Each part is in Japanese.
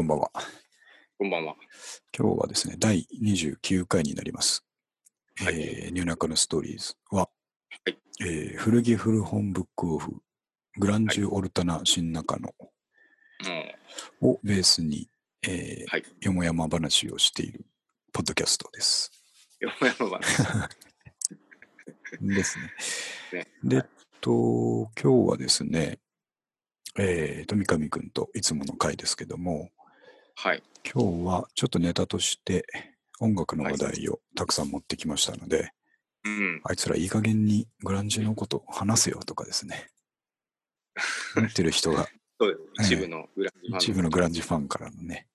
こんばんは。こんばんは。今日はですね、第29回になります。はいえーニューナカのストーリーズは、はいえー古着古本ブックオフ、グランジュオルタナ新中野もをベースに、えーはいよもやま話をしているポッドキャストです。う、よもやま話。ですね。ねで、えっと、今日はですね、えーと、三上くんといつもの回ですけども、はい。今日はちょっとネタとして音楽の話題をたくさん持ってきましたので、うん。あいつらいい加減にグランジのこと話せよとかですね。思ってる人がそうです。ええ一部のグランジファン一部のグランジファンからのね、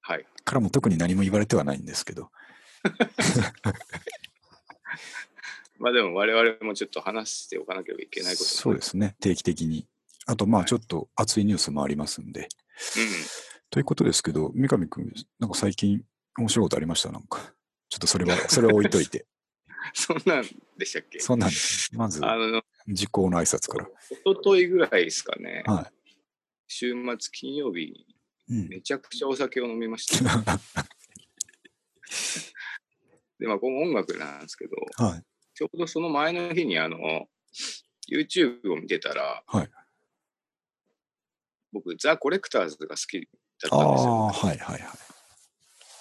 はい。からも特に何も言われてはないんですけど、まあでも我々もちょっと話しておかなければいけないこと。そうですね、定期的に。あと、まあはいちょっと熱いニュースもありますんで。うん。ということですけど、三上くん、なんか最近面白いことありました？なんか。ちょっとそれは、それは置いといて。そんなんでしたっけ？そんなんです。まず、あの、時効の挨拶から。一昨日ぐらいですかね。は週末金曜日、い。うん。めちゃくちゃお酒を飲みました。で、まあ、この音楽なんですけど、はい。ちょうどその前の日に、あの、YouTube を見てたら、はい僕、ザ・コレクターズが好きだっあたんですよ。あ、はいはいは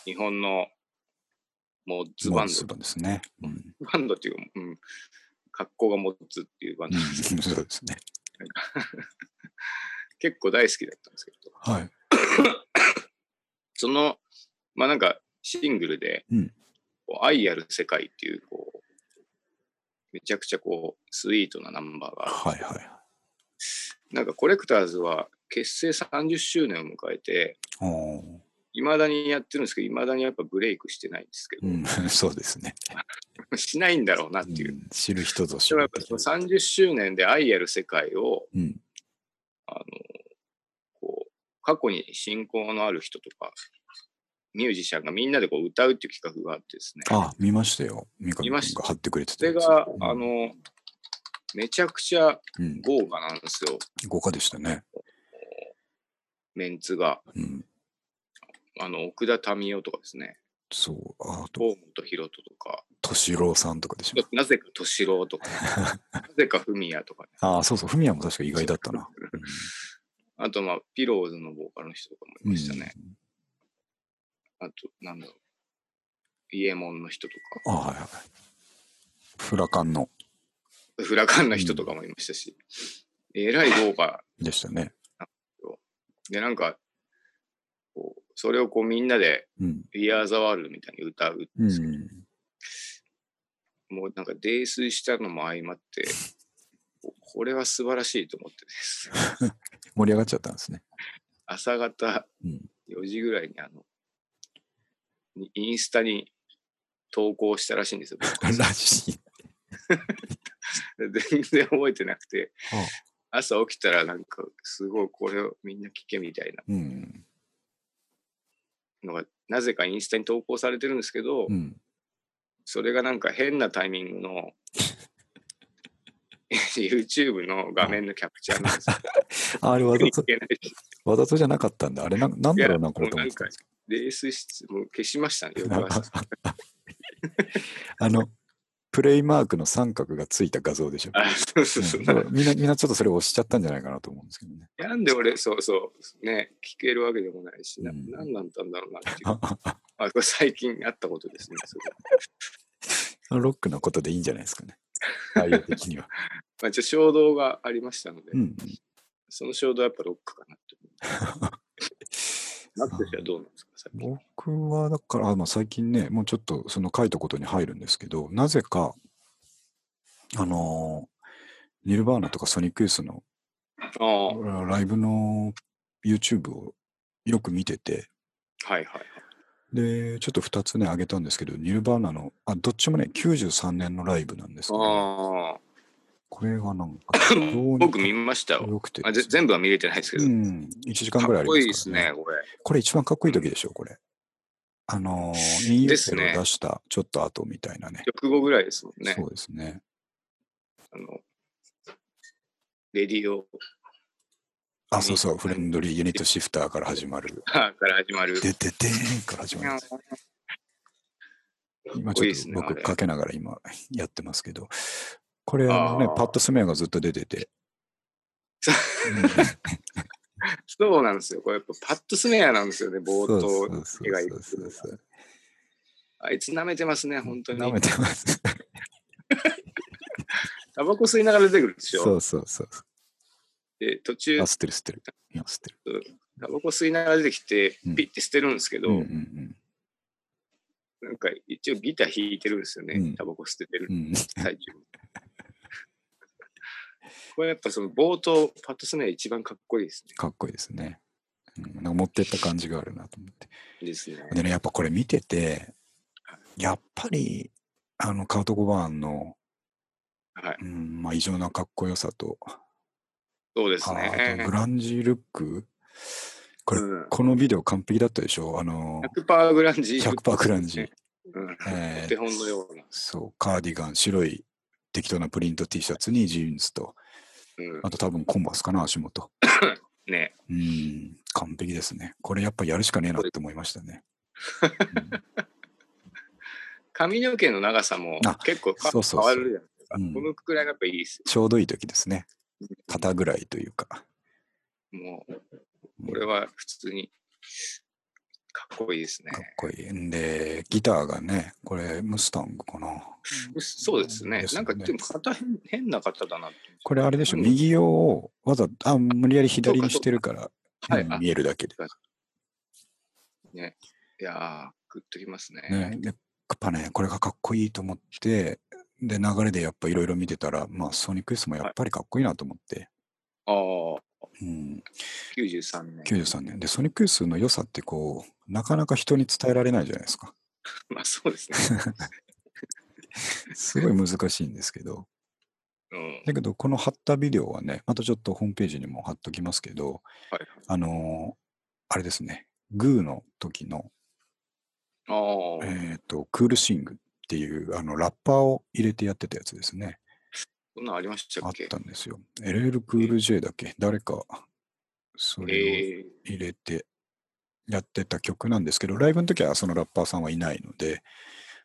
日本のモッい。ズバンド。ズですね。うん。バンドっていうか、うん、格好がモッズっていうバンうドですけど、ん、そうですね。結構大好きだったんですけど、はい。その、まあなんかシングルで、うん愛ある世界っていう、こう、めちゃくちゃこう、スイートなナンバーがある。はいはい。なんかコレクターズは結成30周年を迎えて、いまだにやってるんですけど、いまだにやっぱブレイクしてないんですけど、うん、そうですね。しないんだろうなっうていう。ん、知る人ぞ知でもやる的っぱその30周年で愛ある世界を、うん。あの、こう、過去に親交のある人とか、ミュージシャンがみんなでこう歌うっていう企画があってですね。あ、見ましたよ。見ましたが貼ってくれてそたやつ。れが、うんあ、の、めちゃくちゃうん、豪華なんですよ。豪華でしたね。メンツが。うん。あの、奥田民生とかですね。そう。あと、河本ロ人とか、敏郎さんとかでしょ。なぜか敏郎とか、なぜか文也とか、ね、ああ、そうそう。フミヤも確か意外だったな。あと、まあ、ピローズのボーカルの人とかもいうん。ましたね。あと、なんだろう。イエモンの人とうん。あはいはい。フラカンのか、フラカンの人とかもいましたし、えらい豪華でしたね。で、なんか、こう、それをこうみんなで、うん。We Are the World みたいに歌うんうですけど、ん。もうなんか泥酔したのも相まって、ここれは素晴らしいと思ってです。盛り上がっちゃったんですね。朝方うん。4時ぐらいにあの、にインスタに投稿したらしいんですよ。僕 らしい。全然覚えてなくて、あ朝起きたらなんかすごいこれをみんな聞けみたいなうん。のが、なぜかインスタに投稿されてるんですけど、うん。それがなんか変なタイミングの YouTube の画面のキャプチャーなんですよ。あ あれわざとわざとじゃなかったんだ。あれな、なんだろうな、これと思ってたんですけ泥酔しもう消しましたね、翌ど。朝。あの、プレイマークの三角がついた画像でしょ？あ、そうそうそううん。だからみんな、みんなちょっとそれ押しちゃったんじゃないかなと思うんですけどね。なんで俺、そうそう、ね、聞けるわけでもないし、なうんなんなんだんだろうなっていう。あ、これ最近あったことですね。それロックのことでいいんじゃないですかね。内容的には。まあ、ちょ衝動がありましたので、うん。その衝動はやっぱロックかなと思 う。マックスはどうなんですか？僕はだから、あまあ、最近ね、もうちょっとその書いたことに入るんですけど、なぜか、あのーニルバーナとかソニックユースのライブの YouTube をよく見てて、はいはい。で、ちょっと2つね、上げたんですけど、ニルバーナの、あ、どっちもね、93年のライブなんですけど、あこれがなんか、僕見ましたよ。よくてあぜ全部は見れてないですけど、うん、1時間ぐらいありかっこいいですすね、これ。これ一番かっこいい時でしょ、これ。あのー、イン・ユーテロを出したちょっと後みたいなね。曲後ぐらいですもんね。そうですね。あの、レディオあ、そうそう、フレンドリーユニットシフターから始まる。から始まる。でててーんから始まる。今ちょっと僕かけながら今やってますけど、これねパッドスメアがずっと出てて、そうなんですよ。これやっぱパッドスメアなんですよね、冒頭描いて。あいつ舐めてますね、本当に。舐めてます。タバコ吸いながら出てくるでしょ。そうそうそう。で、途中あ、、吸ってる吸ってる。今吸ってる。タバコ吸いながら出てきてうん、ピッて捨てるんですけど、うんうんなんか一応ギター弾いてるんですよね、うんタバコ捨ててるうん。うん最中に。これやっぱその冒頭、パッドスメア一番かっこいいですかっこいいですね。うん、なんか持ってった感じがあるなと思って。ね。ですね。でね、やっぱこれ見てて、やっぱり、あの、カウト・ゴバーンの、はい。うん、まあ、異常なかっこよさと、そうですねグ。ランジルック、これ、うんこのビデオ完璧だったでしょ？あの、100%グランジ。100%グランジ。うん。えーお手本のような。そう、カーディガン、白い適当なプリント T シャツにジーンズと、うんあと多分コンバースかな、足元。ね。うん、完璧ですね。これやっぱやるしかねえなって思いましたね。髪の毛の長さもあ結構かそうそうそう変わるじゃないですか。うんこのくらいがやっぱいいですちょうどいい時ですね。肩ぐらいというか。よ。もう、これは普通にかっこいいですねか。っこいい。んで、ギターがね、これ、ムスタングかな。そうですね。ですねなんかでも型変変な方だな。これあれでしょ、うん右用をわざあ無理やり左にしてるから、はい。うんあ見えるだけで。ね。いやー、グッときますね。ね、でやっぱね、これがかっこいいと思って、で、流れでやっぱいろいろ見てたら、まあ、ソニック S もやっぱりかっこいいなと思って、ああ、うん、93年。93年。で、ソニック S の良さってこう、なかなか人に伝えられないじゃないですか。まあそうですね。すごい難しいんですけど、うん。だけど、この貼ったビデオはね、またちょっとホームページにも貼っときますけど、はい。あのーあれですね、グーの時の、えっ、と、クールシングっていう、あの、ラッパーを入れてやってたやつですね。そんなんありましたあっっけたんですよ。LL クール J だっけ？誰か、それをええ入れてやってた曲なんですけど、ライブの時はそのラッパーさんはいないので、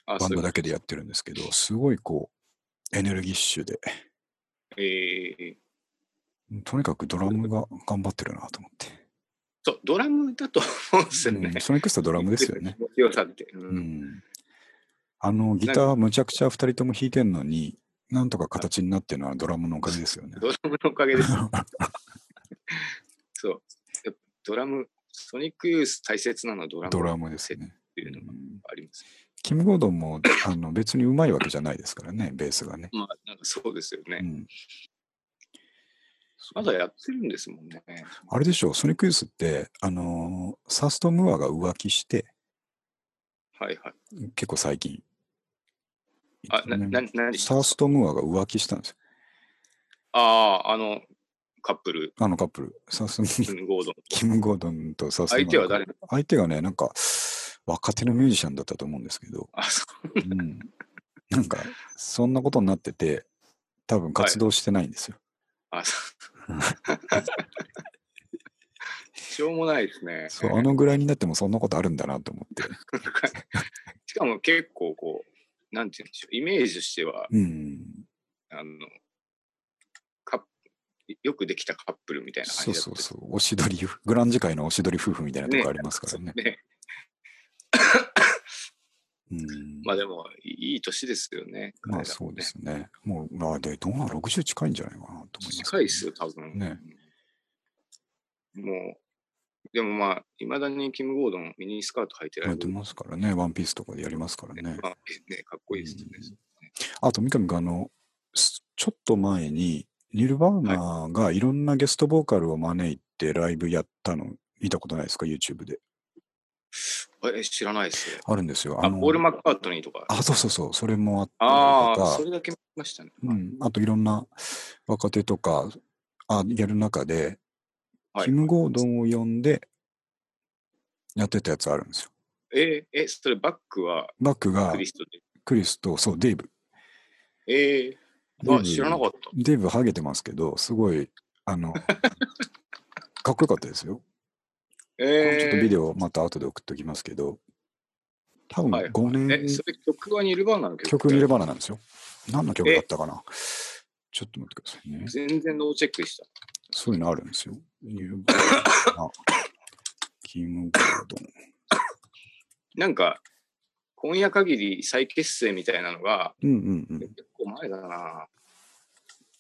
あ、バンドだけ。けでやってるんですけど、すごいこう、エネルギッシュで、ええとにかくドラムが頑張ってるなと思って。そう、ドラムだと思うんですよねうん、。ソニックスタドラムですよね。う。うんん。あの、ギターむちゃくちゃ2人とも弾いてんのに、なんとか形になってるのはドラムのおかげですよね。ドラムのおかげです。そう。ドラム、ソニックユース大切なのはドラムドラムですっね。ていうのがうんあります。キム・ゴードンもあの別にうまいわけじゃないですからね、ベースがね。まあ、なんかそうですよね。うん、まだやってるんですもんね。あれでしょう、ソニックユースって、あのーサースト・ムーアが浮気して、はいはい。結構最近。あ、な、な、何でした？サースト・ムーアが浮気したんですよ。ああ、あの、カップル、あのカップル。サースキム・ゴードン。キム・ゴードンとサースト・ムーア相手は誰相手がね、なんか、若手のミュージシャンだったと思うんですけど、あ、そう。うん、なんか、そんなことになってて、多分活動してないんですよ。あ、そう。しょうもないですね。そう、あのぐらいになってもそんなことあるんだなと思って。しかも結構こう、なんて言うんでしょう、イメージとしては、うん。あの、カップよくできたカップルみたいなそう感じだったそうそう。おしどり、グランジ界のおしどり夫婦みたいなとこありますからね。そうねうん。まあでも、いいい年ですよね。まあそうですね。もう、まあで、どうなの ?60 近いんじゃないかなと思います、近いですよ、多分。ねもう、でもまあ、いまだにキム・ゴードン、ミニスカート履いてらやってれる。ますからね。ワンピースとかでやりますからね。まあね、かっこいいですね。あと、三上君、あの、すちょっと前に、ニルバーナがいろんなゲストボーカルを招いてライブやったの見たことないですか ?YouTube で。え、知らないですよ。あるんですよ。あ、のポール・マッカートニーとか。あ、そうそうそう。それもあったああ、りとかそれだけ見ましたね。うん、あといろんな若手とかあやる中で、はいキム・ゴードンを呼んでやってたやつあるんですよ。えーえ、それバックはバックがクリストで？クリスと、そう、デイブ。えー、デイブあ、知らなかった。デイブハゲてますけど、すごい、あの、かっこよかったですよ。えこれちょっとビー、デオまた後で送っておきますけど、多分はいはい5年、え、それ曲はニルバーナの曲曲ニルバーナなんですよ。何の曲だったかなちょっと待ってくださいね。全然ノーチェックでした。そういうのあるんですよ。ニルバーナ、キム・ゴードン。なんか、今夜限り再結成みたいなのが、うんうんうん。結構前だな。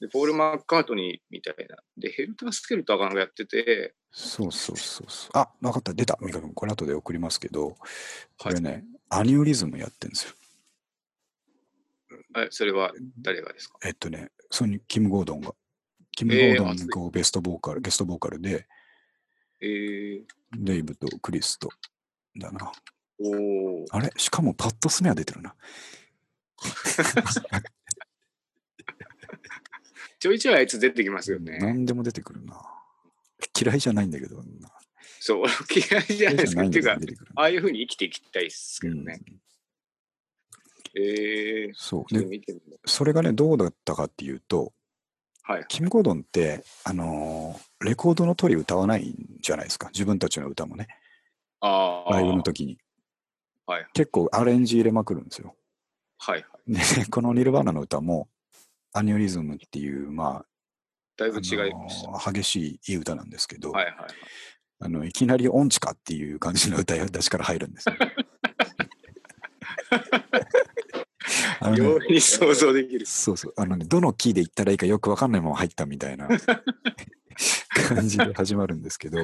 で、ポール・マッカートニーみたいな。で、ヘルター・スケルターがなんかやってて、そうそうそうそう。あ、わかった。出た。ミカ君、これ後で送りますけど、これね、アニューリズムやってるんですよ。えそれは誰がですか？えっとね、そのキム・ゴードンが。キム・ゴえーードンがベストボーカル、ゲストボーカルで、えー、デイブとクリスと、だな。おーあれ？しかもパッド・スネア出てるな。ちょいちょいあいつ出てきますよね。何でも出てくるな。嫌いじゃないんだけどな。そう、俺 嫌いじゃないですか。っていうかああいうふうに生きていきたいですけうんどね。えー、そう。で、それがね、どうだったかっていうと、はい。キム・ゴードンって、あのーレコードの通り歌わないんじゃないですか？自分たちの歌もね。ああ。ライブの時に。はい結構アレンジ入れまくるんですよ。はいはい。で、このニルバーナの歌も、アニュリズムっていう、まあ、だいぶ違いあました。激しいいい歌なんですけど、はいはいはい。あのいきなり音痴かっていう感じの歌出しから入るんですよ。あのね容易に想像できる。そうそう。あのね、どのキーで言ったらいいかよくわかんないまま入ったみたいな 感じで始まるんですけど、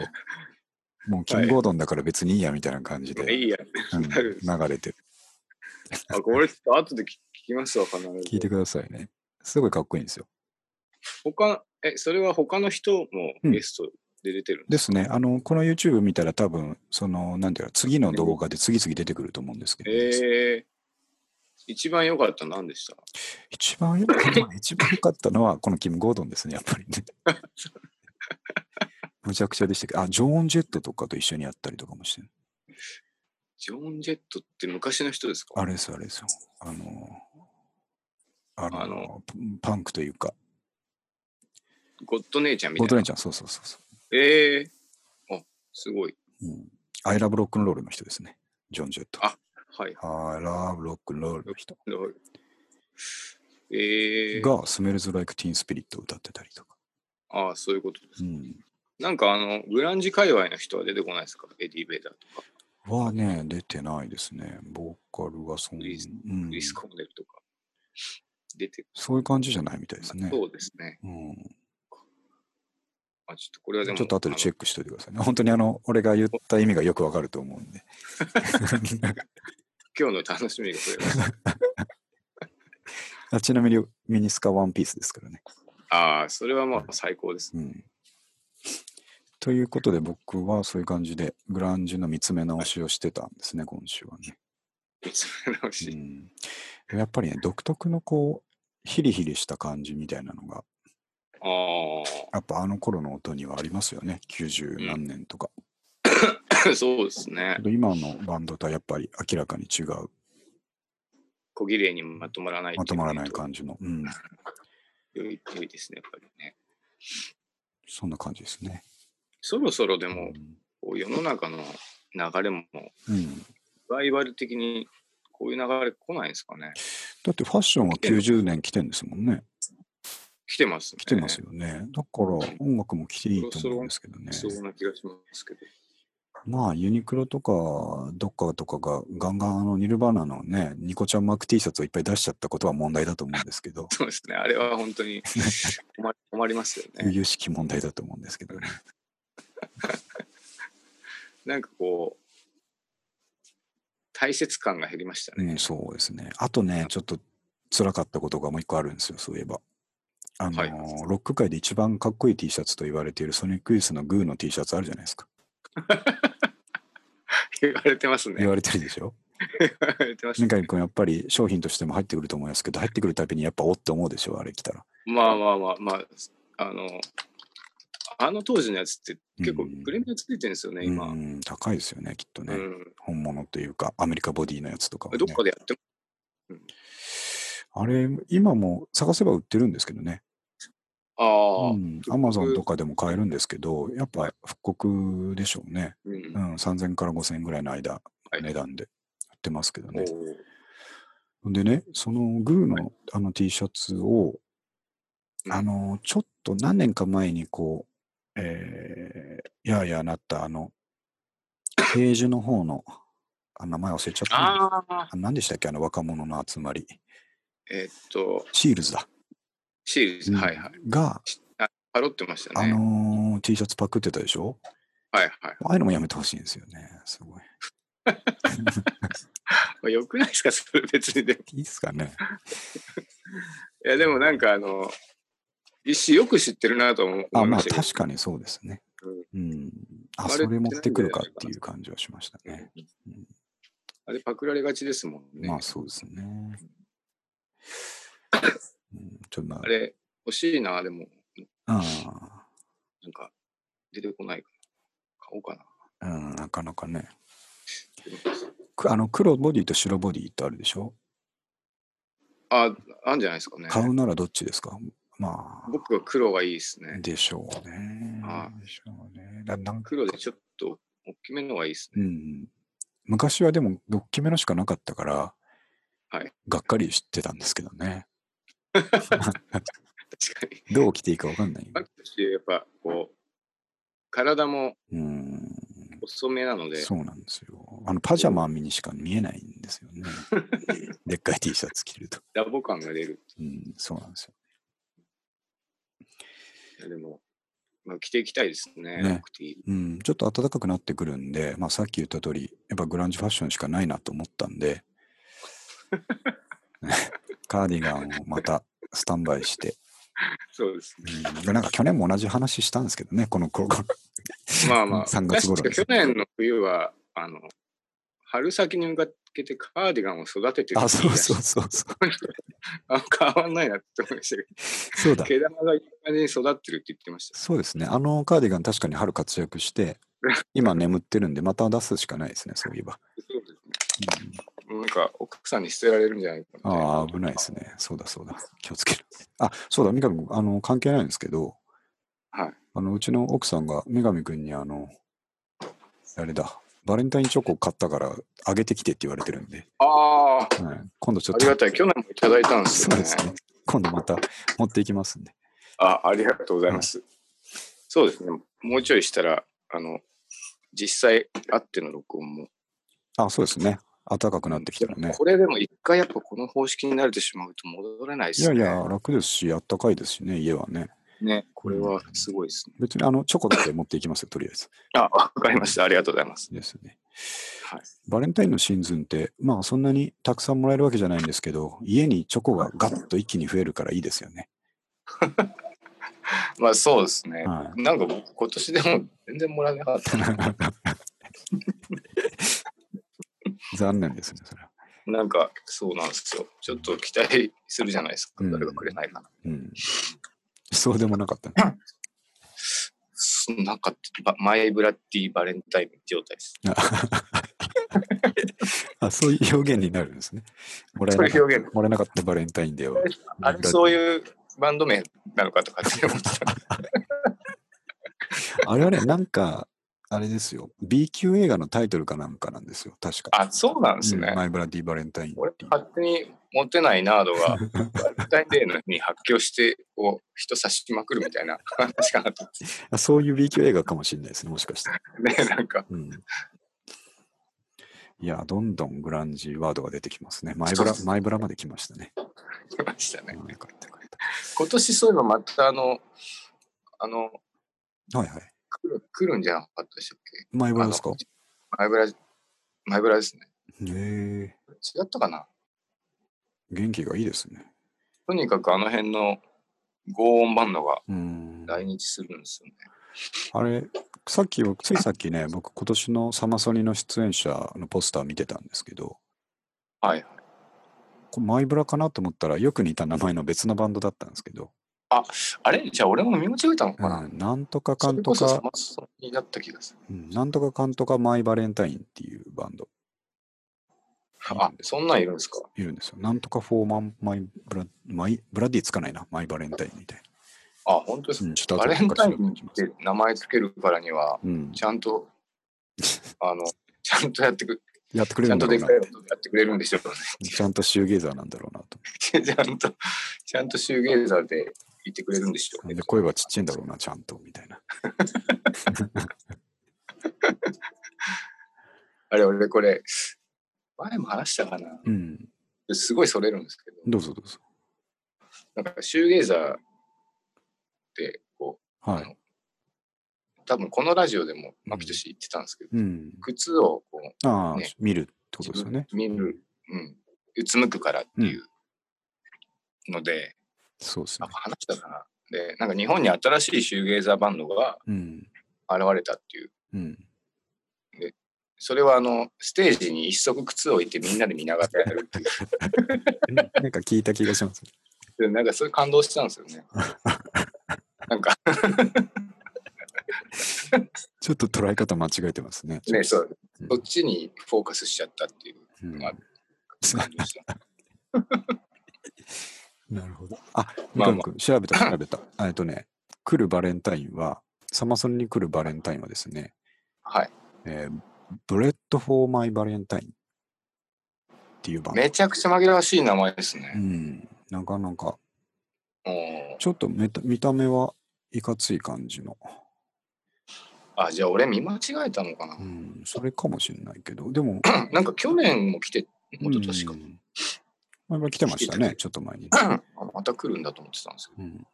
もうキングゴードンだから別にいいやみたいな感じで、いいや。うんなる流れてる。あ、これちょっと後で聞聞きますわ、必ず。聞いてくださいね。すごいかっこいいんですよ。他、え、それは他の人もうんゲストで出てるんでですすね。あの、この YouTube 見たら多分、その、なんていうか、次の動画で次々出てくると思うんですけど、えー、一番良かったの何でした？一番よかった、一番良かったのは、このキム・ゴードンですね、やっぱりね。むちゃくちゃでしたけど、あ、ジョーン・ジェットとかと一緒にやったりとかもしてるジョーン・ジェットって昔の人ですか？あれですよ、あれですよ。あの、あの、あのパンクというか、ゴッド姉ちゃんみたいな？ゴートレンちゃん、そうそうそうそえー、あ、すごい。う。うん。アイラブロックンロールの人ですね。ジョン・ジェット。あはい。アイラブロックンロールの人えー、が、スメルズ・ライク・ティーン・スピリットを歌ってたりとか。ああ、そういうことです。うん。なんかあの、グランジ界隈の人は出てこないですか？エディ・ヴェダーとか、はね、出てないですね。ボーカルはそん、クリスうんクリス・コーネルとか。出てそういう感じじゃないみたいですね。そうですね。うん、あ、ちょっとこれはでも。ちょっと後でチェックしておいてくださいね。本当にあの、俺が言った意味がよくわかると思うんで。ク。今日の楽しみが増えました。あちなみにミニスカワンピースですからね。ああ、それはまあ最高です。うん。ということで僕はそういう感じでグランジの見つめ直しをしてたんですね、今週はね。見つめ直うし。ん、やっぱりね、独特のこう、ヒリヒリした感じみたいなのが、あやっぱあの頃の音にはありますよね。90何年とか。あ、そうですね今のバンドとはやっぱり明らかに違う、小綺麗にまとまらない。まとまらない感じの、うん、良い良いですね、やっぱりね。そんな感じですね。そろそろでも、うん世の中の流れも、うん、ライバル的にこういう流れ来ないんですかね。だってファッションは90年来てんですもんね。来てますね。来てますよね。だから音楽も来ていいと思うんですけどね。そうな気がしますけど。まあユニクロとかどっかとかがガンガンあのニルバーナのね、ニコちゃんマーク T シャツをいっぱい出しちゃったことは問題だと思うんですけど、そうですね。あれは本当に 困り困りますよね。由々しき問題だと思うんですけどね。なんかこう、大切感が減りましたね。うん、そうですね。あとね、ちょっと辛かったことがもう一個あるんですよ、そういえば。あのーはいロック界で一番かっこいい T シャツと言われているソニックユースのグーの T シャツあるじゃないですか。言われてますね。言われてるでしょ？言われてます三上君やっぱり商品としても入ってくると思いますけど、入ってくるたびにやっぱおって思うでしょ、あれ来たら。まあまあまあまあ、あの、あの当時のやつって結構うんプレミアついてるんですよね、今。ううんん、高いですよね、きっとね。ん。本物というか、アメリカボディのやつとかは、ね。どっかでやってあれ、今も探せば売ってるんですけどね。ああ、うん。アマゾンとかでも買えるんですけど、やっぱ復刻でしょうね。うんう。ん。3000から5000円ぐらいの間、はい値段で売ってますけどおね。ーでね、そのグーのあの T シャツを、うんあの、ちょっと何年か前にこう、えー、やーやーなったあの、ページの方の、あ名前忘れちゃったあ何でしたっけあの若者の集まり。えーっと、シールズだ。シールズ、うんはいはい。が、パロってましたあね。のー T シャツパクってたでしょ？はいはい。ああいうのもやめてほしいんですよね。すごい。まあ、よくないですか、それ別にでも。いいっすかね。いや、でもなんかあの、一種よく知ってるなと思思あ、まあいましたけど。確かにそうですね。うん。あ、あれそれ持ってくるかっていう感じはしましたね。うんあれパクられがちですもんね。まあそうですね。うん、ちょっとまあれ欲しいな、でも、あ、なんか出てこないかな。買おうかな。うん、うん、なかなかね。くあの黒ボディと白ボディとあるでしょ？あ、あんじゃないですかね。買うならどっちですか？ま僕は黒がいいですあ、ね。でしょうねあ。でしょうね。だなんか黒でちょっと大きめのがいいですね。うん。昔はでも、大きめのしかなかったから、はい。がっかりしてたんですけどね。確かに。どう着ていいかわかんない。バックしてやっぱこう、体もうん。細めなので、そうなんですよ。あの、パジャマにしか見えないんですよね。でっかい T シャツ着ると。ラボ感が出る。うん、そうなんですよ。でも、まあ、着ていきたいですね。ねうん、ちょっと暖かくなってくるんで、まあ、さっき言った通り、やっぱグランジファッションしかないなと思ったんで、ね カーディガンをまたスタンバイして、そうですね。うん、でなんか去年も同じ話したんですけどね、この頃。まあまあ、3月頃去年の冬は、あの、春先に向かけてカーディガンを育ててるあ、そうそうそうそう。あ変わんないなって思いましたけそうだど、。毛玉がいい感じに育ってるって言ってました。そうですね。あのカーディガン確かに春活躍して、今眠ってるんで、また出すしかないですね、そういえば。そうですうんね。なんか、奥さんに捨てられるんじゃないかああ、危ないですね。そうだそうだ。気をつける。あ、そうだ、三上君、あの、関係ないんですけど、はい。あの、うちの奥さんが三上君に、あの、あれだ、バレンタインチョコ買ったから、あげてきてって言われてるんで、ああ、はい、今度ちょっと、ありがたい。去年もいただいたんですよね。そうですね。今度また持っていきますんで。あ、ありがとうございます。そうですね。もうちょいしたら、あの、実際会っての録音も。あ、そうですね。暖かくなってきたらね。これでも一回やっぱこの方式に慣れてしまうと戻れないですね。いやいや、楽ですし、あったかいですしね、家はね。ね、これはすごいですね。別に、あの、チョコだけ持っていきますよ、とりあえず。あ、わかりました。ありがとうございます。ですね。はい。バレンタインのシーズンって、まあそんなにたくさんもらえるわけじゃないんですけど、家にチョコがガッと一気に増えるからいいですよね。まあそうですね。はなんか僕今年でも全然もらえなかったな。残念ですね、それは。なんかそうなんですよ。ちょっと期待するじゃないですか。うん誰がくれないかな。うん。そうでもなかったね。そなんかばマイブラッディバレンタイン状態です。あそういう表現になるんですね。もらえなかったもらえなかったバレンタインデーは。あれそういうバンド名なのかとかって思ってた。あれはね、なんか、あれですよ。B 級映画のタイトルかなんかなんですよ。確か。あ、そうなんですね。うんマイブラディバレンタイン俺。勝手にモテないナードがバレンタインデーの日に発狂してこう人差しまくるみたいな話かなと そういう B 級映画かもしれないですね、もしかしたら。て ねなんかうん。いや、どんどんグランジワードが出てきますね。マイブラ、マイブラまで来ましたね。来ましたね今年そういえばまたあのあのた。はいはい。来る来るんじゃなかったでしたっけ？マイブラですか？あのマイブラマイブラですね。へえ。違ったかな？元気がいいですね。とにかくあの辺の轟音バンドがうん。来日するんですよね、あれ、さっき、ついさっきね、僕今年のサマソニの出演者のポスター見てたんですけど、はい。これマイブラかなと思ったらよく似た名前の別のバンドだったんですけど、あれ？じゃあ俺も見間違えたのかな、うん、なんとかかんとか、マソニだった気がする。うん、なんとかかんとかマイバレンタインっていうバンド。あそんなんいるんですか？いるんですよ。なんとかフォーマンマイブラマイブラディつかないな、マイバレンタインみたいあ、本当ですか？うん、ちょっとバレンタインって名前つけるからには、うん、ちゃんと、あの、ちゃんとやってく、やってくれるんだろうな。とでやってくれるんでしょうね。ちゃんとシューゲーザーなんだろうなと。ちゃんと、ちゃんとシューゲーザーで言ってくれるんでしょうねで、。声はちっちゃいんだろうな、ちゃんと、みたいな。あれ、俺これ、前も話したかな。うん。すごいそれるんですけど、どうぞどうぞ。なんかシューゲーザーって、こう、はい。多分このラジオでもマキトシ言ってたんですけど、うん。靴をこう、ああ、ね見るってことですよね。見る、うん、うつむくからっていうので、そうですね。話したかな。で、なんか日本に新しいシューゲーザーバンドがうん。現れたっていう。うん。それはあの、ステージに一足靴を置いてみんなで見ながらやるってい なんか聞いた気がします。う。でなんかそれ感動したんですよね。なんかちょっと捉え方間違えてますね。ね、そう、うんそっちにフォーカスしちゃったっていううんまあ感じでした。なるほど。あ、まあまあ三上君、調べた、調べた。えっとね、来るバレンタインは、サマソニに来るバレンタインはですね、はい。えー、ブレット・フォー・マイ・バレンタインっていうバンド。めちゃくちゃ紛らわしい名前ですうね。ん。なかなか、ちょっとめた見た目はいかつい感じの。あ、じゃあ俺見間違えたのかなう。ん、それかもしれないけど、でも、なんか去年も来て、もっと確かう。ん前々来てましたね、ちょっと前に。あまた来るんだと思ってたんですけど。うん。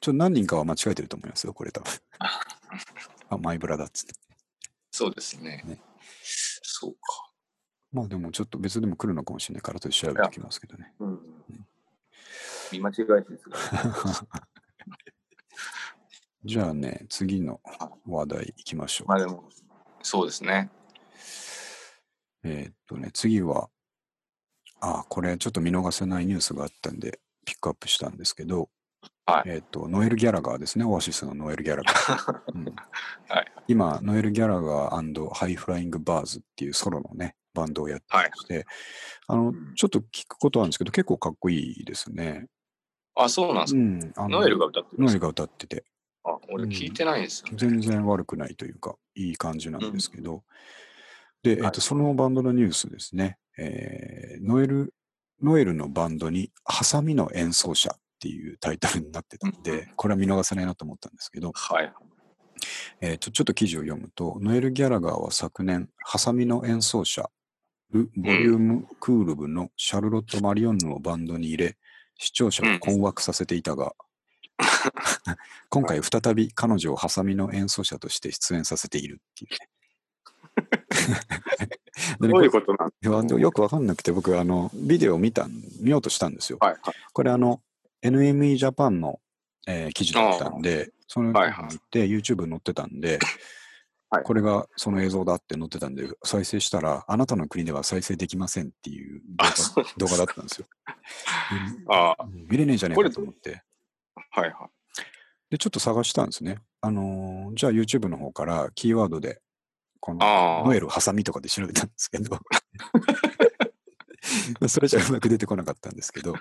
ちょ何人かは間違えてると思いますよ、これ多分。あ、マイブラだっつって。そうですね。ねそうか。まあでもちょっと別でも来るのかもしれないから、後で調べておきますけどね。うん。見間違えてですが。じゃあね、次の話題いきましょう。まあでも、そうですね。えーっとね、次は、あ、これちょっと見逃せないニュースがあったんで、ピックアップしたんですけど、はい。えーっと、ノエル・ギャラガーですね、オアシスのノエル・ギャラガー。うん。はい。今、ノエル・ギャラガーハイフライング・バーズっていうソロのね、バンドをやってまして、あのうん、ちょっと聞くことあるんですけど、結構かっこいいですね。あ、そうなんですか？うん、あのノエルが歌ってノエルが歌ってて、あ、俺聞いてないんですよ、ね。全然悪くないというか、いい感じなんですけど、で、えっ、はい。と、そのバンドのニュースですね、えーノエル、ノエルのバンドに、ハサミの演奏者っていうタイトルになってたんで、これは見逃せないなと思ったんですけど、はい。えーと、ちょっと記事を読むと、ノエル・ギャラガーは昨年、ハサミの演奏者、ル・ボリューム・クールブのシャルロット・マリオンヌをバンドに入れ、視聴者を困惑させていたが、今回再び彼女をハサミの演奏者として出演させているっていうね。どういうことなんよくわかんなくて、僕、あの、ビデオを見たん、見ようとしたんですよ。はいはい。これ、あの、NME ジャパンの、えー記事だったんで、そのはいはい見て、YouTube に載ってたんで、はいこれがその映像だって載ってたんで、再生したら、あなたの国では再生できませんっていう動あ、画だったんですよ。あうん見れねえじゃねえかと思って。はいはで、ちょっと探したんですね。あのーじゃあ YouTube の方からキーワードで、このノエルハサミとかで調べたんですけど、それじゃうまく出てこなかったんですけど、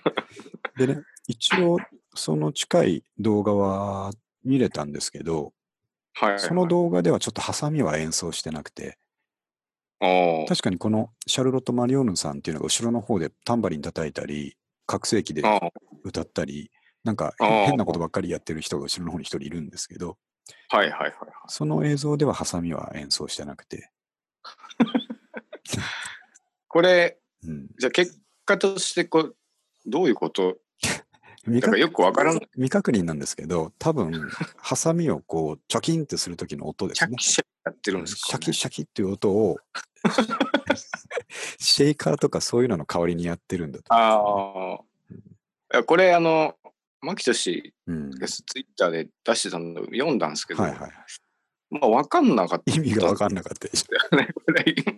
でね、一応、その近い動画は見れたんですけど、い。はい。はい。その動画ではちょっとハサミは演奏してなくて、確かにこのシャルロット・マリオーヌさんっていうのが後ろの方でタンバリン叩いたり、拡声器で歌ったり、なんか変なことばっかりやってる人が後ろの方に一人いるんですけど、はいはいはいはい。その映像ではハサミは演奏してなくて、これ、うん、じゃあ結果としてこう、どういうこと？未からよくわからん。未確認なんですけど、多分 ハサミをこう、チョキンってする時の音ですね。シャキシャキやってるんですか、シャキシャキっていう音を、シェイカーとかそういうのの代わりにやってるんだと。ああ。いやこれ、あの、牧俊がツイッターで出してたのを読んだんですけど、はいはい。まあ、わかんなかった。意味が分かんなかったでしょ。ね。これ今、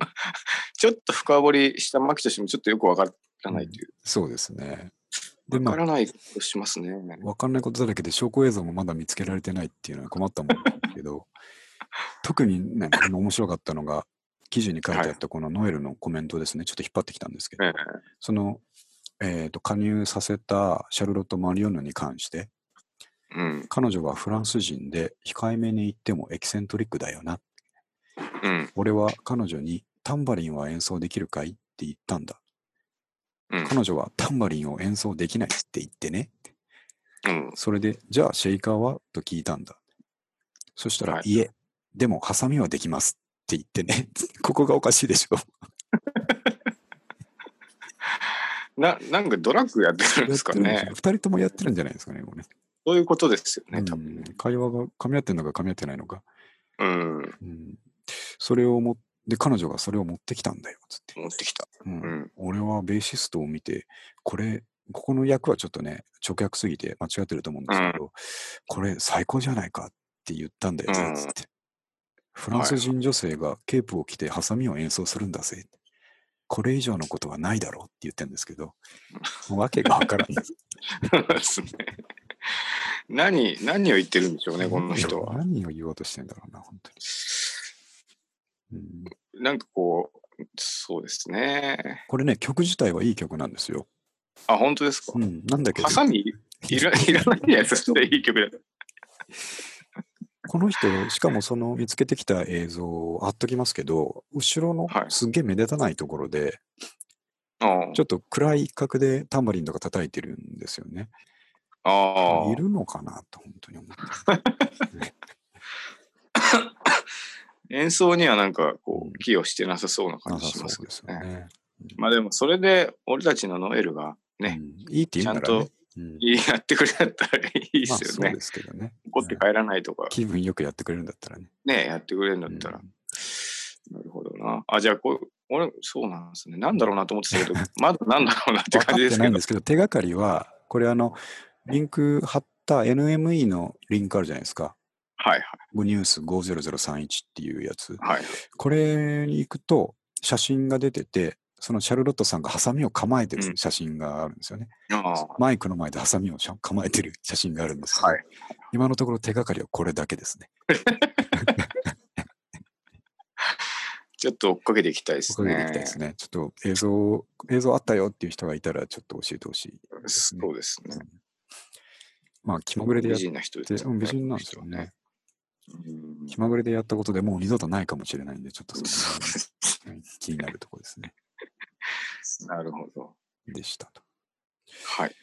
ちょっと深掘りした牧俊もちょっとよくわからないという。そうですね。で、わまあ、からないことしますね。分かんないことだらけで証拠映像もまだ見つけられてないっていうのは困ったもんなんですけど、特にね、あの面白かったのが、記事に書いてあったこのノエルのコメントですね、ちょっと引っ張ってきたんですけど、ええその、えーと加入させたシャルロット・マリオンヌに関して、ううん。彼女はフランス人で控えめに言ってもエキセントリックだよな。うん。俺は彼女にタンバリンは演奏できるかいって言ったんだ。うん。彼女はタンバリンを演奏できないって言ってね。うん。それで、じゃあシェイカーはと聞いたんだ。そしたら、はいい、え、でもハサミはできますって言ってね。ここがおかしいでしょ。な、なんかドラッグやってるんですかね二人ともやってるんじゃないですかね、これね。そういうことですよね、多う分会話が噛み合ってるのか噛み合ってないのか。うん。うん、それをもで、彼女がそれを持ってきたんだよ、つって。持ってきた。うんうん。俺はベーシストを見て、これ、ここの役はちょっとね、直訳すぎて間違ってると思うんですけど、これ最高じゃないかって言ったんだよつって。フランス人女性がケープを着てハサミを演奏するんだぜ。これ以上のことはないだろうって言ってるんですけど、わけがわからない。そうですね。何、何を言ってるんでしょうね、この人は。何を言おうとしてんだろうな、本当に。うん、なんかこう、そうですね。これね、曲自体はいい曲なんですよ。あ、本当ですか？う。ん、なんだけどハ、サミいらいらないやついい曲だ。この人、しかもその見つけてきた映像を貼っときますけど、後ろのはいすっげえ目立たないところで、あちょっと暗い一角でタンバリンとか叩いてるんですよね。ああいるのかなと本当に思って。演奏にはなんかこう寄与してなさそうな感じしますけどね。まあでも、それで俺たちのノエルがね、うんいいって言うならねちゃんと。うんやってくれたらいいでまあすよねそうで。すけどね。怒って帰らないとか、気分よくやってくれるんだったらね。ね、やってくれるんだったら。なるほどな。あ、じゃあこう、俺、そうなんですね。なんだろうなと思ってたけど、まだなんだろうなって感じですけどてないんで。すけど、手がかりは、これあの、リンク貼った NME のリンクあるじゃないですか。はいブニュース50031っていうやつ。はい。はい。これに行くと、写真が出てて、そのシャルロットさんがハサミを構えてうんる写真があるんですよね。ああマイクの前でハサミを構えてる写真があるんですけど、はい今のところ手がかりはこれだけですね。ちょっと追っかけていきたいですね。おかげでいきたいですね。ちょっと映像、映像あったよっていう人がいたらちょっと教えてほしいね。そうですね。まあ、気まぐれでやっ美人な人て、ですようん美人なんですよね。。うん気まぐれでやったことでもう二度とないかもしれないんで、ちょっとそ気になるところですね。なるほど。でしたと。はい。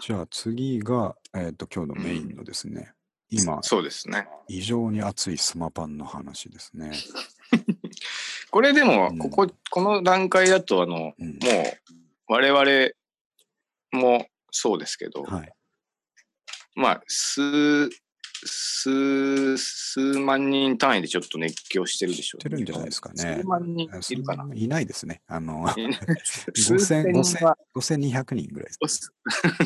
じゃあ次が、えっ、と、今日のメインのですね、今、そうですね。異常に熱いスマパンの話ですね。これでもう、んここ、この段階だと、あの、うんもう、我々もそうですけど、はい。まあ、数、数、数万人単位でちょっと熱狂してるでしょう、してるんじゃないですかね数万人いるかな。いないですね。あの、数5000千人は、5200人ぐらいです。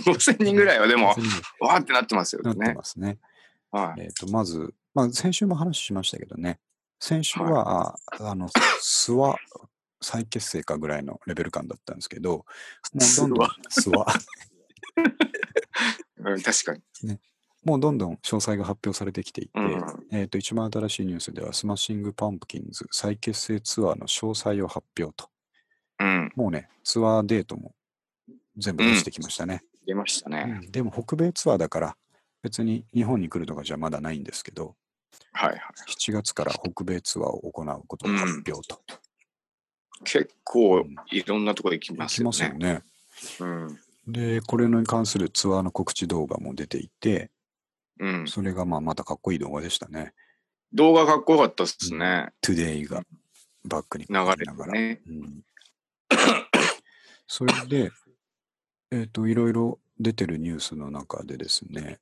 5000人ぐらいはでも、5000人わーってなってますよなってね。ますね。はい。えっ、と、まず、まあ、先週も話しましたけどね、先週は、ああの、すわ再結成かぐらいのレベル感だったんですけど、もうどんどん、諏訪、うん、確かに。もうどんどん詳細が発表されてきていて、うんえっ、と、一番新しいニュースでは、スマッシングパンプキンズ再結成ツアーの詳細を発表と。うん。もうね、ツアーデートも全部出してきましたね。出ましたね。うんでも北米ツアーだから、別に日本に来るとかじゃまだないんですけど、はいはい。7月から北米ツアーを行うことを発表と。結構いろんなところ行きますよ来ますよね。ね。うん。で、これに関するツアーの告知動画も出ていて、うん。それがまあまたかっこいい動画でしたね。動画かっこよかったですね。Today がバックに流れながら。てね。うんそれで、えっ、と、いろいろ出てるニュースの中でですね、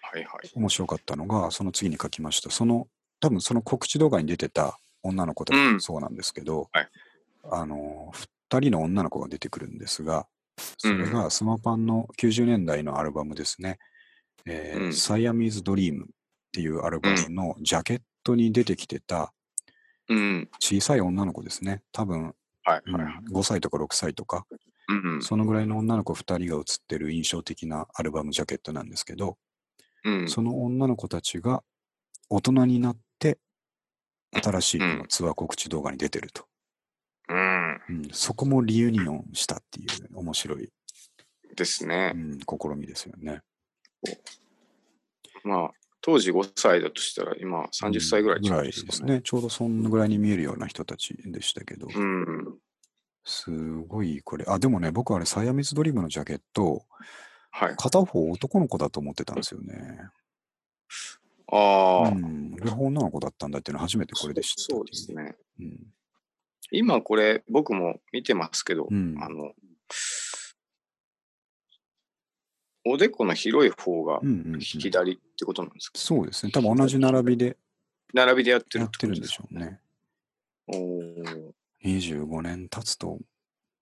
はいはい。面白かったのが、その次に書きました。その、多分その告知動画に出てた女の子たちうんもそうなんですけど、はいあの、二人の女の子が出てくるんですが、それがスマパンの90年代のアルバムですね。えーうんサイアミーズ・ドリームっていうアルバムのジャケットに出てきてたうん。小さい女の子ですね。多分、うんはいはいはい。5歳とか6歳とか、うんそのぐらいの女の子2人が写ってる印象的なアルバムジャケットなんですけど、うん。その女の子たちが大人になって、新しいこのツアー告知動画に出てると。うん。うんそこもリユニオンしたっていう面白い、ですね。うん、試みですよね。まあ、当時5歳だとしたら、今30歳ぐらいぐらいですね。ちょうどそんぐらいに見えるような人たちでしたけど、うん。すごいこれ。あ、でもね、僕あれ、サイアミスドリームのジャケット、はい。片方男の子だと思ってたんですよね。ああ、うん。両方女の子だったんだっていうのは初めてこれで知ったそうですね。うん。今これ、僕も見てますけど、うんあの、おでこの広い方がうんうんうん左ってことなんですか、そうですね。多分同じ並びで並びでやってるやってるんでしょうね。う。おー25年経つと、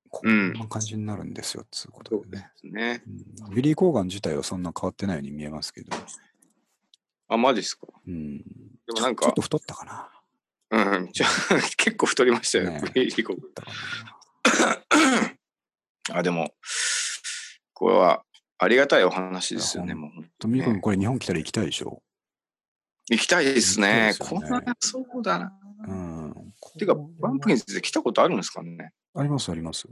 こうんんな感じになるんですよ、つうことでね。すね。うん、ビリー・コーガン自体はそんな変わってないように見えますけど、あ、マジですか？うん、でもなんかちょっと、太ったかな。うん、じゃあ 結構太りましたよねね。ビリーコ太ったかな あ、でも、これはありがたいお話ですよね。もうとみくん、これ日本来たら行きたいでしょ？行きたいですね。行きたいですよねこんな、そうだな。うん。てか、バンプキンズで来たことあるんですかね？あります、あります。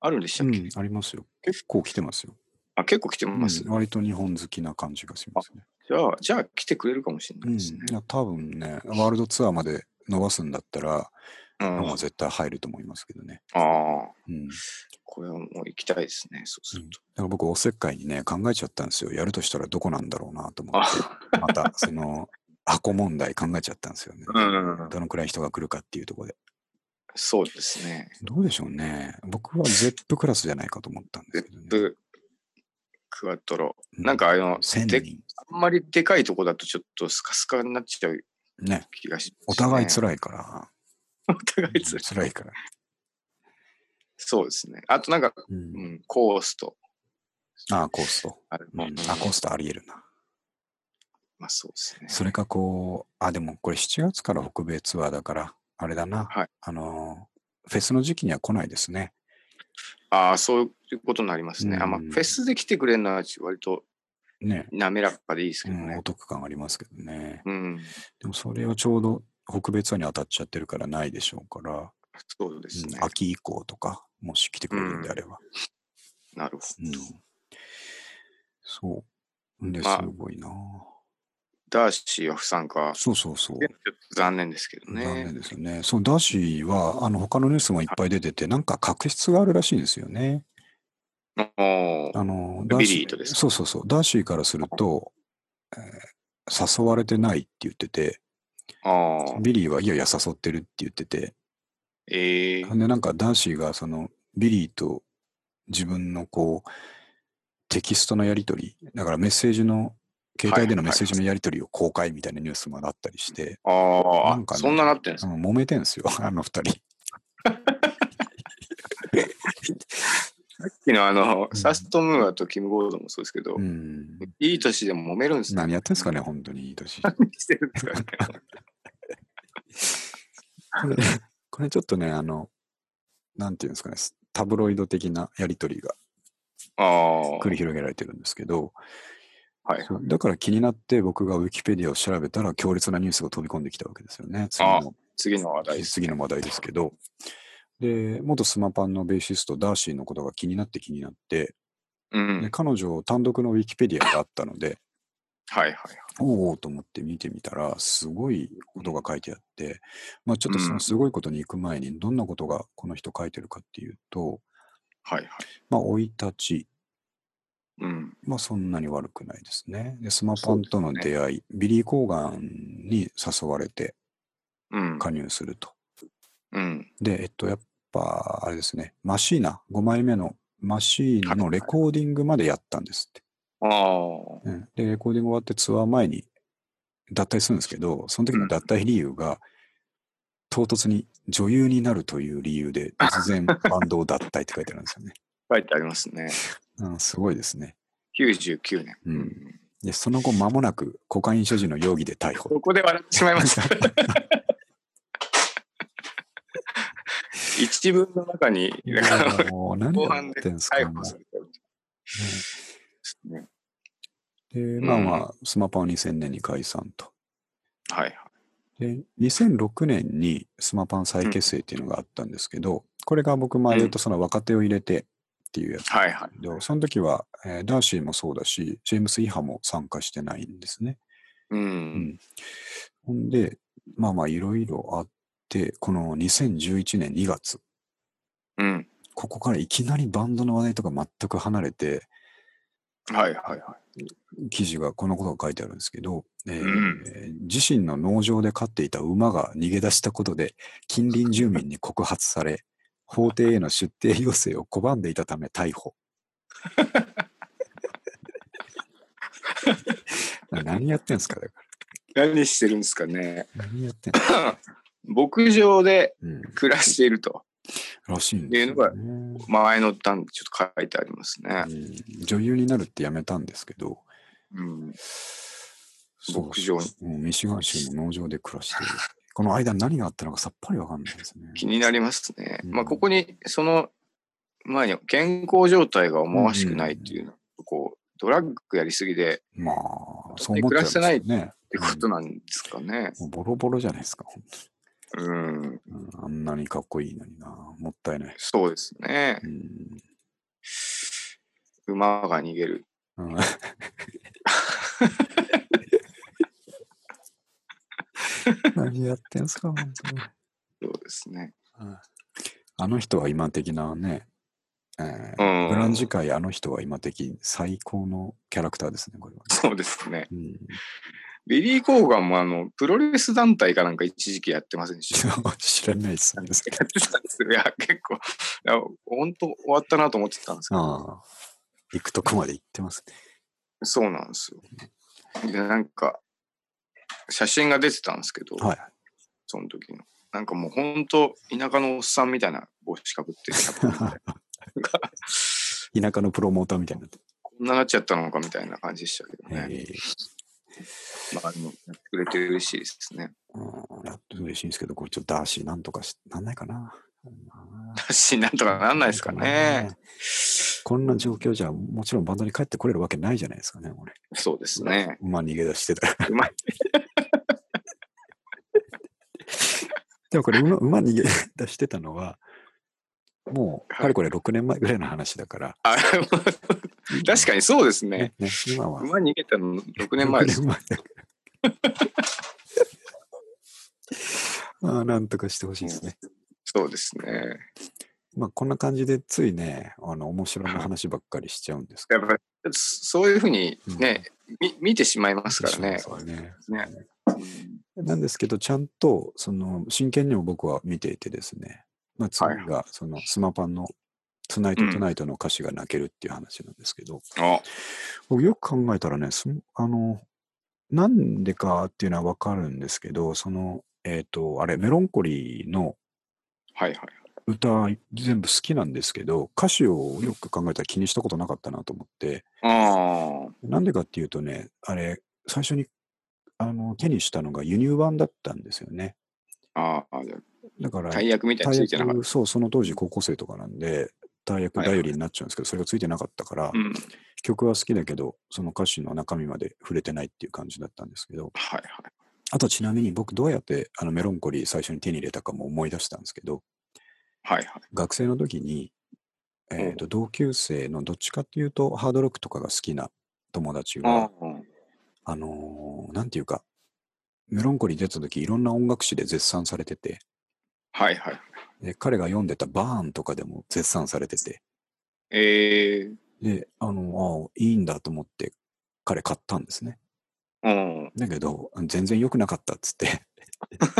あるんでしたっけ、うん、ありますよ。結構来てますよ。あ、結構来てます。うん割と日本好きな感じがしますね。じゃあ、じゃあ来てくれるかもしれなうん、いいですね。や多分ね、ワールドツアーまで伸ばすんだったら、うん。日本は絶対入ると思いますけどね。ああ、うん。これはもう行きたいですね。そうすると。だから僕、おせっかいにね、考えちゃったんですよ。やるとしたらどこなんだろうなと思っあて、また、その、箱問題考えちゃったんですよね。うんどのくらい人が来るかっていうところで。そうですね。どうでしょうね。僕は ZEP クラスじゃないかと思ったんですけどね。ブクワトロ。うなんかあの、1000で人。あんまりでかいとこだとちょっとスカスカになっちゃうね。気がします、お互いい。辛いから。お互い辛い。辛いから。そうですね。あとなんか、う。うんん、コースト。ああ、コースト。あうん、あ、コーストあり得るな。まあそうですね。それかこう、あ、でもこれ7月から北米ツアーだから、あれだな。はいあの、フェスの時期には来ないですね。ああ、そういうことになりますね。あまあ、うんフェスで来てくれるのは割とね。滑らかでいいですけうん、どねお。得感ありますけどね。うん、でもそれはちょうど北米ツアーに当たっちゃってるからないでしょうから、そうですねうん。秋以降とか、もし来てくれるんであれば。なるほうんど。そう。んで、すまあごいな、ダーシーは不参加。ちそうそうそう。残念ですけど残ね念。ですよね。そう、ダーシーは、あの、他のニュースもいっぱい出てて、なんか確執があるらしいんですよね。あの、ビリーとですか？そうそうそう。ダーシーからすると、えー誘われてないって言ってて、ああ、ビリーはいやいや誘ってるって言ってて、ええ。で、なんかダーシーがその、ビリーと自分のこう、テキストのやり取り、だからメッセージの、携帯でのメッセージのやり取りを公開みたいなニュースもあったりして、ああ、なんかねそんななってんですか、うん揉めてんすよ、あの二人。さっきのあの、うんサストムーアとキム・ゴードンもそうですけど、うん。いい年でも揉めるんですね。何やってんすかね、本当にいい年。何してるんですかね。これ、これちょっとね、あの、なんていうんですかね、タブロイド的なやり取りが繰り広げられてるんですけど、はい。だから気になって僕がウィキペディアを調べたら強烈なニュースが飛び込んできたわけですよね。次の次の話題。次の話題ですけど。で、元スマパンのベーシスト、ダーシーのことが気になって気になって、うん。で彼女単独のウィキペディアがあったので、はいはい。おおと思って見てみたら、すごいことが書いてあって、まあちょっとそのすごいことに行く前に、どんなことがこの人書いてるかっていうと、はいはい。まあ生い立ち、うん。まあそんなに悪くないですね。で、スマパンとの出会い、ビリー・コーガンに誘われてうん。加入すると。うん。で、えっと、やっぱ、あれですね、マシーナ、5枚目のマシーナのレコーディングまでやったんですって。ああ。うんで、レコーディング終わってツアー前に脱退するんですけど、その時の脱退理由が、唐突に女優になるという理由で突然 バンドを脱退って書いてあるんですよね。書いてありますね。うん、すごいですね。99年。うんで、その後間もなくコカイン所持の容疑で逮捕。ここで笑ってしまいました。一文の中に、いだか後半で逮捕されたよね。で、まあまあ、スマパンは2000年に解散と。はいはい。で、2006年にスマパン再結成っていうのがあったんですけど、これが僕前言うとその若手を入れて、っていうやつ。はいはい。でその時は、えーダーシーもそうだし、ジェームス・イハも参加してないんですね。う。うんん。ほんで、まあまあいろいろあって、この2011年2月、うん。ここからいきなりバンドの話題とか全く離れて、はいはいはい。記事がこのことが書いてあるんですけど、えーうん自身の農場で飼っていた馬が逃げ出したことで近隣住民に告発され 法廷への出廷要請を拒んでいたため逮捕 何やってんすかだか何してるんですかね。ら何やってんの、牧場でうん、暮らしていると。らしいんですよ、ね前の段でちょっと書いてありますね。うん、女優になるってやめたんですけどうん。牧場にうんミシガン州の農場で暮らしているこの間何があったのかさっぱりわかんないですね気になりますね。うんまあ、ここに、その前に健康状態が思わしくないっていうの、こう、ドラッグやりすぎでまあ、そう思っちゃいますよね。ってことなんですかね。もうボロボロじゃないですか、本うん、当にうん。あんなにかっこいいのにな。もったいない。そうですねう。ん。馬が逃げる。うん 何やってんすか、本当に。そうですね。うんあの人は今的なね、えーうんグランジ界あの人は今的最高のキャラクターですね、これは、そうですね。うん、ビリー・コーガンもあの、プロレス団体かなんか一時期やってませんでした？知らないですね。やってたんですよ。いや、結構、いや本当終わったなと思ってたんですけど、ああ。行くとこまで行ってますね。そうなんですよ。で、なんか、写真が出てたんですけど、はい。その時の。なんかもう本当、田舎のおっさんみたいな帽子かぶってる 田舎のプロモーターみたいにな。こんななっちゃったのかみたいな感じでしたけどね。えまあ、やってくれて嬉しいですね。ーうん、やっと嬉しいんですけど、これちょっとダーシーなんとかし、なんないかな。だし、なんとかなんないですかね。こんな状況じゃ、もちろんバンドに帰ってこれるわけないじゃないですかね、俺。そうですね。馬逃げ出してたら。うまい。でもこれ馬、馬逃げ出してたのは、もう、はいかれこれ6年前ぐらいの話だから。あ 確かにそうですね。ねね今は。馬逃げたの6年前です。6年前だから。まあ、なんとかしてほしいですね。そうですね。まあ、こんな感じで、ついね、あの、面白い話ばっかりしちゃうんですけやっぱり、そういうふうにね、み見てしまいますからね。そうね。ねなんですけど、ちゃんと、その、真剣にも僕は見ていてですね、まあ、次はい。が、その、スマパンの、トゥナイト・トゥナイトの歌詞が泣けるっていう話なんですけど、あ、僕よく考えたらね、そあの、なんでかっていうのはわかるんですけど、その、えっ、と、あれ、メロンコリーの。歌全部好きなんですけど、歌詞をよく考えたら気にしたことなかったなと思って、あなんでかっていうとね、あれ、最初にあの手にしたのが輸入版だったんですよね。あ、ああ、じゃあだから、大役みたいについてなかっ大役そう、その当時高校生とかなんで、大役頼りになっちゃうんですけど、それがついてなかったから、た。うん。曲は好きだけど、その歌詞の中身まで触れてないっていう感じだったんですけど、はいはい。あとちなみに僕どうやってあのメロンコリー最初に手に入れたかも思い出したんですけど、はいはい。学生の時に、えーと同級生のどっちかっていうとハードロックとかが好きな友達あが、あ、あのーなんていうか、メロンコリー出た時いろんな音楽誌で絶賛されてて、はいはい。で彼が読んでたバーンとかでも絶賛されてて、ええで、あの、ああ、いいんだと思って彼買ったんですね。うん。だけど、全然良くなかったっつって、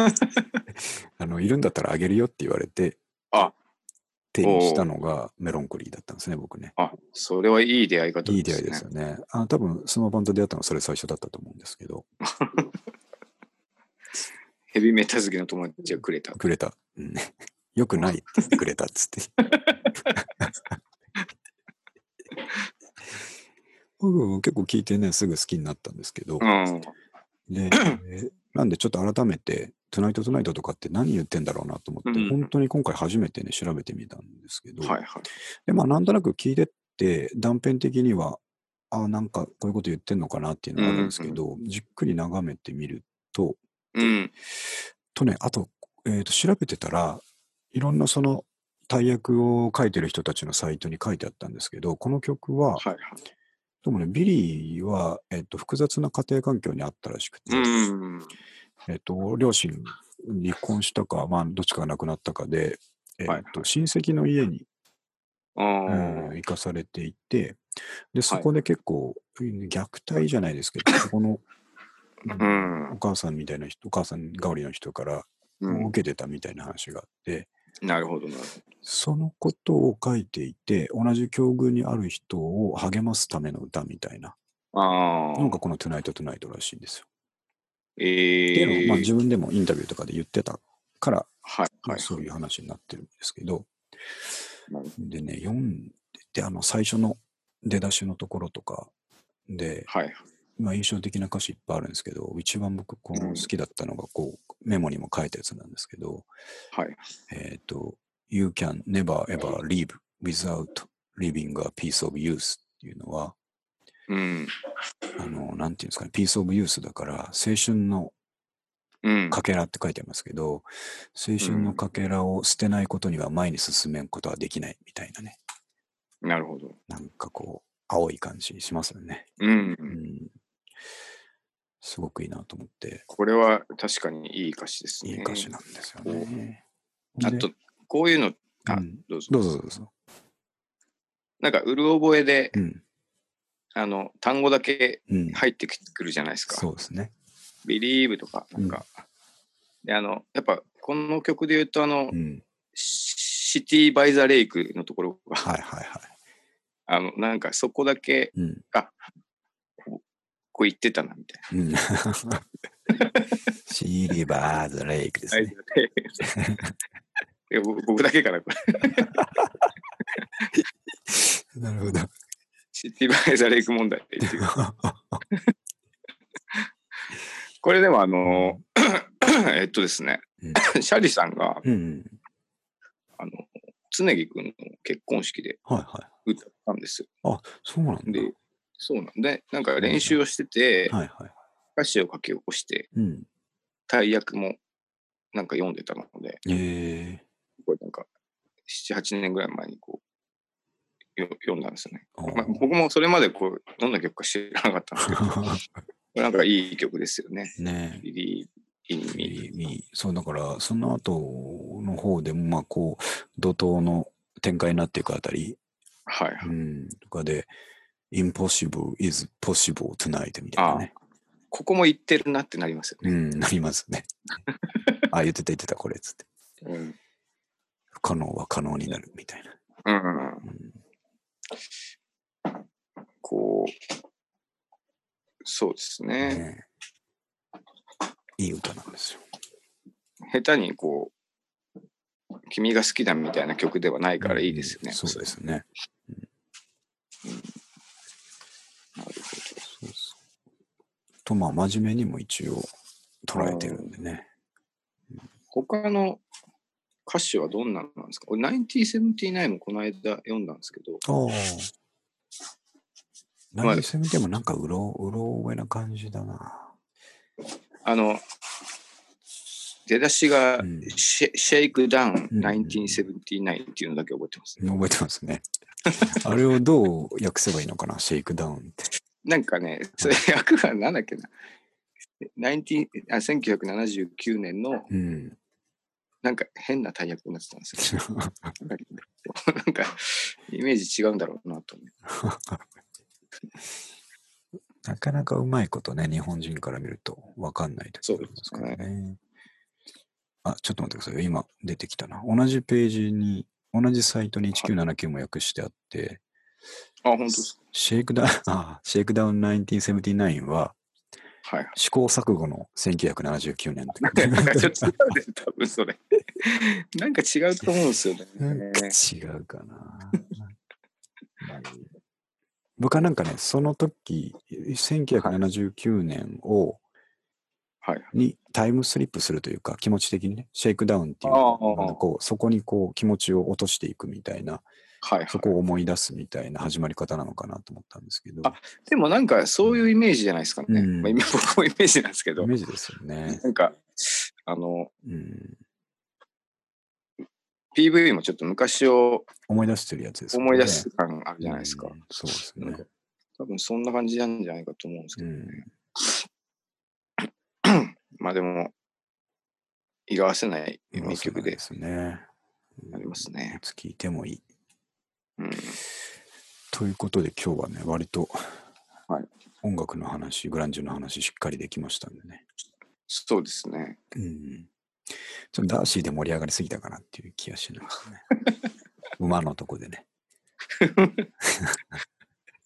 あの、いるんだったらあげるよって言われて、あ手にしたのがメロンコリーだったんですね、僕ね。あ、それはいい出会い方ですね。いい出会いですよね。あ多分、そのバンドで出会ったのはそれ最初だったと思うんですけど、ヘビメタ好きの友達がくれた。くれた。うん、よくないってくれたっつって。僕も結構聞いてね、すぐ好きになったんですけど、うん。で、え なんでちょっと改めて、トゥナイトトゥナイトとかって何言ってんだろうなと思って、うん本当に今回初めてね、調べてみたんですけど、はいはい。で、まあなんとなく聞いてって、断片的には、あなんかこういうこと言ってんのかなっていうのがあるんですけど、じっくり眺めてみると、うん。とね、あと、えーと調べてたら、いろんなその大役を書いてる人たちのサイトに書いてあったんですけど、この曲は、はいはい。でもね、ビリーは、えっと、複雑な家庭環境にあったらしくて、うん。えっと、両親離婚したか、まあ、どっちかが亡くなったかで、えっはいと、親戚の家に、あうんあ。行かされていて、で、そこで結構、虐待じゃないですけど、そこの、うんお母さんみたいな人、お母さん代わりの人からうん。受けてたみたいな話があって、なるほどなるほそのことを書いていて、同じ境遇にある人を励ますための歌みたいなど。ああ。のがこの Tonight Tonight らしいんですよ。ってええいうのを、まあ、自分でもインタビューとかで言ってたから、はいはい。そういう話になってるんですけど、でね、読んでて、あの、最初の出だしのところとかで、はい。まあ、印象的な歌詞いっぱいあるんですけど、一番僕この好きだったのが、こう、メモにも書いたやつなんですけど、はい。えっ、と、You can never ever live without living a piece of youth っていうのは、うん。あの、なんていうんですかね、piece of youth だから、青春のうん。かけらって書いてありますけど、青春のかけらを捨てないことには前に進めんことはできないみたいなね、なるほど。なんかこう、青い感じしますよね。うんう。ん。すごくいいなと思って、これは確かにいい歌詞ですね。いい歌詞なんですよね。であと、こういうの、あ、うんどうぞ。どうぞどうぞ。なんか、うる覚えで、うん。あの、単語だけうん。入ってくるじゃないですか。そうですね。ビリーブとか、なんか。で、あの、やっぱ、この曲で言うと、あの、うん。シティ・バイ・ザ・レイクのところが、はいはいはい。あの、なんかそこだけ、うん。こう言ってたな、みたいうん。シーリバーズ・レイクですな。ね。いや僕僕だけかな、これ。なるほど。シティ・バイ・ザ・レイク問題って言ってるこれでもあの、えっとですね、シャリさんが、うん。あの、常木君の結婚式ではいはい。歌ったんですよ。あ、そうなんだ。で、そうなんで、なんか練習をしてて、はいはい。歌詞を書き起こして、うん。大役もなんか読んでたので、ええこれなんか、7、8年ぐらい前にこう、よ読んだんですよね。ー。まあ、僕もそれまでこう、どんな曲か知らなかったんですけど、なんかいい曲ですよね。ねビリー・イン・え。ミいいいいそう、だから、その後の方でも、まあ、こう、怒涛の展開になっていくあたり、はい。うん、とかで、impossible is possible tonight みたいなね。ここも言ってるなってなりますよね。うん、なりますね。あ、言ってた言ってた、これ、つって。うん。不可能は可能になるみたいな。うん、うん、こう、そうですね。ねえいい歌なんですよ。下手にこう、君が好きだみたいな曲ではないからいいですよね。うんそうですね。なるほど。そうそう。と、まあ、真面目にも一応捉えてるんでね。他の歌詞はどんなのなんですか？俺、1979もこの間読んだんですけど、ああ。まあ何せ見てもなんかうろうろ覚えな感じだな。あの、出だしがうんシェ、シェイクダウンうん1979っていうのだけ覚えてます、ね覚えてますね。あれをどう訳せばいいのかな、シェイクダウンって。なんかね、それ役がなんだっけな。19あ1979年のうん。なんか変な大役になってたんですよ。なんかイメージ違うんだろうなと思って。なかなかうまいことね、日本人から見ると分かんない時そうですね。あ、ちょっと待ってください。今出てきたな。同じページに、同じサイトに1979も訳してあって、あ、本当です shakedown、あ、 shakedown 1979はか。はい。試行錯誤の1979年って書いてあるなんかちょっと違う多分それ。なんか違うと思うんですよね。なんか違うかな。僕はなんかね、その時、1979年を、はい。にタイムスリップするというか、気持ち的にね、 shakedown っていう、こうそこにこう気持ちを落としていくみたいな、はい、そこを思い出すみたいな始まり方なのかなと思ったんですけど、あでもなんかそういうイメージじゃないですかね。うんまあ、今僕もイメージなんですけどイ、メージですよね。なんか、あの、うん。PV もちょっと昔を思い出してるやつですよね。思い出す感あるじゃないですか。うんそうですね。多分そんな感じなんじゃないかと思うんですけど、うん。まあでも、色あせない名曲ですね。ありますねい。つ聴いてもいい。うん。ということで今日はね、割とはい音楽の話、グランジュの話しっかりできましたんでね。そうですね。うん。ちょっとダーシーで盛り上がりすぎたかなっていう気がしますね。馬のとこでね。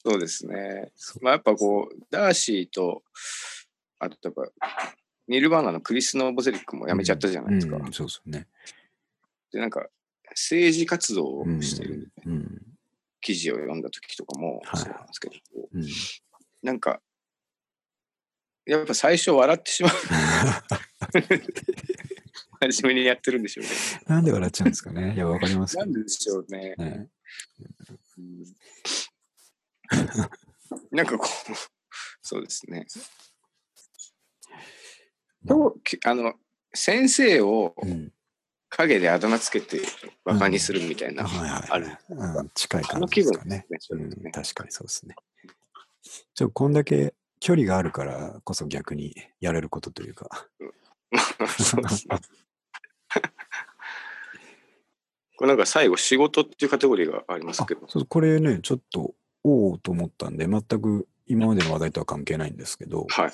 そうですね。まあやっぱこう、ダーシーと、あとやっぱ、ニルバーナのクリス・ノーボゼリックも辞めちゃったじゃないですか。うんそうですよね。で、なんか、政治活動をしてるうん。記事を読んだ時とかもはいそうなんですけど、うん。なんか、やっぱ最初笑ってしまう。真面目にやってるんでしょうね。なんで笑っちゃうんですかね。いや、わかりますけどなんででしょうね。ね。うんなんかこう、そうですね。ときあの、先生をうん。影であだ名つけてバカにするみたいな、はいはい。ある。うん、近い感じですかね。ね。そううん。確かにそうですね。ちょこんだけ距離があるからこそ逆にやれることというか。そうですねこれなんか最後、仕事っていうカテゴリーがありますけど、そうこれね、ちょっと、おおと思ったんで、全く今までの話題とは関係ないんですけど、はい。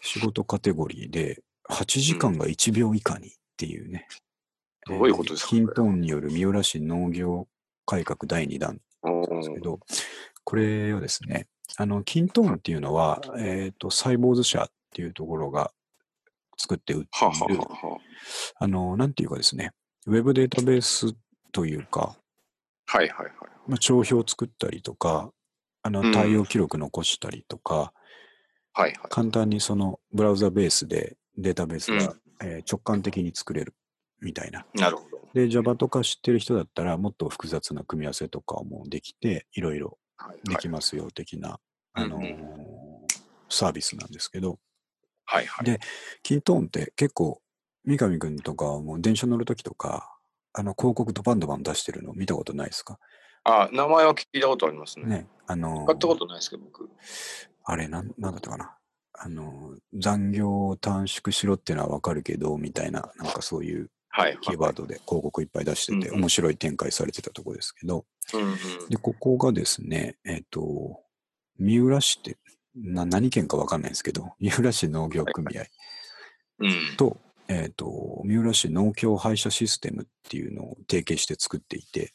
仕事カテゴリーで、8時間が1秒以下にっていうね。どういうことですかキントーンによる三浦市農業改革第2弾おなんですけーど、これをですね、あの、キントーンっていうのは、えっ、と、サイボーズ社っていうところが作って売ってる、はあはああの、なんていうかですね、ウェブデータベースというか、はいはいはい。まあ、帳票を作ったりとか、あのうん対応記録残したりとか、はいはい。簡単にそのブラウザベースでデータベースが、うんえー直感的に作れるみたいな。なるほど。で、Java とか知ってる人だったら、もっと複雑な組み合わせとかもできて、いろいろはいできますよ、的な、あのーうんうんサービスなんですけど、はいはい。でキントーンって結構、三上くんとかはもう電車乗るときとか、あの広告ドバンドバン出してるの見たことないですか？あ、名前は聞いたことありますね。ね。あのー使ったことないですけど、僕。あれ、なん、なんだったかな。あの、残業を短縮しろっていうのはわかるけど、みたいな、なんかそういうはい。キーワードで広告いっぱい出してて、面白い展開されてたとこですけど、うんうん。で、ここがですね、えっ、と、三浦市って、な、何県かわかんないんですけど、三浦市農業組合うん。と、えっ、と、三浦市農協配車システムっていうのを提携して作っていて、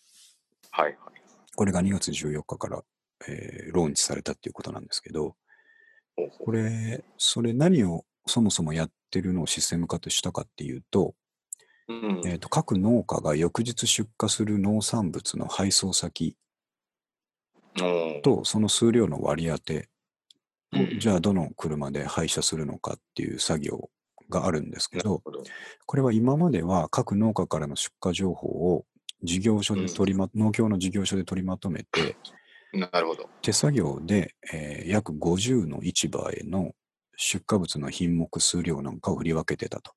はいはい。これが2月14日から、えーローンチされたっていうことなんですけど、これ、それ何をそもそもやってるのをシステム化としたかっていうと、うん。えーと各農家が翌日出荷する農産物の配送先とその数量の割り当てを、うん。じゃあどの車で配車するのかっていう作業があるんですけど。これは今までは各農家からの出荷情報を事業所で取りま、農協の事業所で取りまとめて、なるほど。手作業で、えー約50の市場への出荷物の品目数量なんかを振り分けてたと。